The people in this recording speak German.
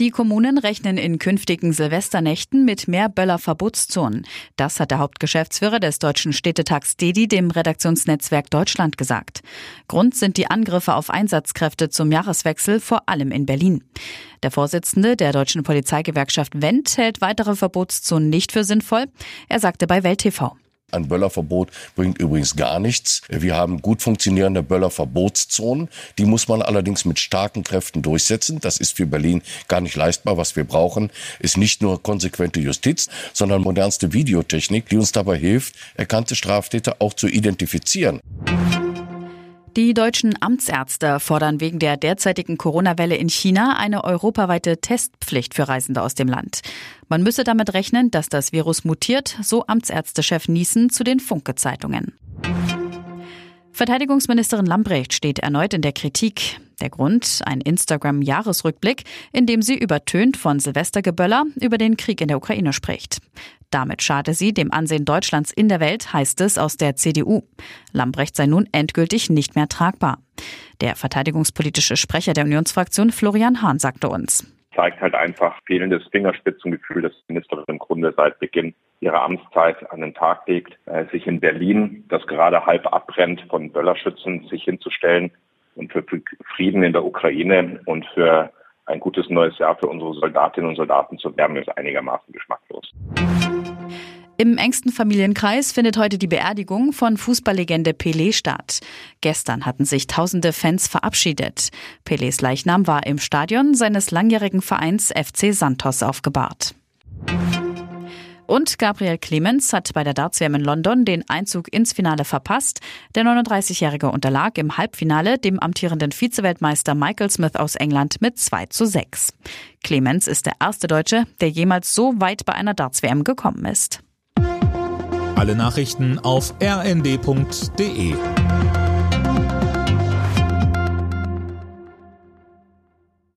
Die Kommunen rechnen in künftigen Silvesternächten mit mehr Böller-Verbotszonen. Das hat der Hauptgeschäftsführer des Deutschen Städtetags DEDI dem Redaktionsnetzwerk Deutschland gesagt. Grund sind die Angriffe auf Einsatzkräfte zum Jahreswechsel, vor allem in Berlin. Der Vorsitzende der deutschen Polizeigewerkschaft Wendt hält weitere Verbotszonen nicht für sinnvoll. Er sagte bei Welt TV. Ein Böllerverbot bringt übrigens gar nichts. Wir haben gut funktionierende Böllerverbotszonen. Die muss man allerdings mit starken Kräften durchsetzen. Das ist für Berlin gar nicht leistbar. Was wir brauchen, ist nicht nur konsequente Justiz, sondern modernste Videotechnik, die uns dabei hilft, erkannte Straftäter auch zu identifizieren. Die deutschen Amtsärzte fordern wegen der derzeitigen Corona-Welle in China eine europaweite Testpflicht für Reisende aus dem Land. Man müsse damit rechnen, dass das Virus mutiert, so Amtsärztechef Niesen zu den Funke-Zeitungen. Verteidigungsministerin Lambrecht steht erneut in der Kritik. Der Grund, ein Instagram-Jahresrückblick, in dem sie übertönt von Silvestergeböller über den Krieg in der Ukraine spricht. Damit schade sie dem Ansehen Deutschlands in der Welt, heißt es aus der CDU. Lambrecht sei nun endgültig nicht mehr tragbar. Der verteidigungspolitische Sprecher der Unionsfraktion Florian Hahn sagte uns zeigt halt einfach fehlendes Fingerspitzengefühl, das die Ministerin im Grunde seit Beginn ihrer Amtszeit an den Tag legt, äh, sich in Berlin, das gerade halb abbrennt, von Böllerschützen sich hinzustellen und für Frieden in der Ukraine und für ein gutes neues Jahr für unsere Soldatinnen und Soldaten zu werben, ist einigermaßen geschmacklos. Im engsten Familienkreis findet heute die Beerdigung von Fußballlegende Pelé statt. Gestern hatten sich tausende Fans verabschiedet. Pelés Leichnam war im Stadion seines langjährigen Vereins FC Santos aufgebahrt. Und Gabriel Clemens hat bei der Darts-WM in London den Einzug ins Finale verpasst. Der 39-Jährige unterlag im Halbfinale dem amtierenden Vizeweltmeister Michael Smith aus England mit 2 zu 6. Clemens ist der erste Deutsche, der jemals so weit bei einer Darts-WM gekommen ist. Alle Nachrichten auf rnd.de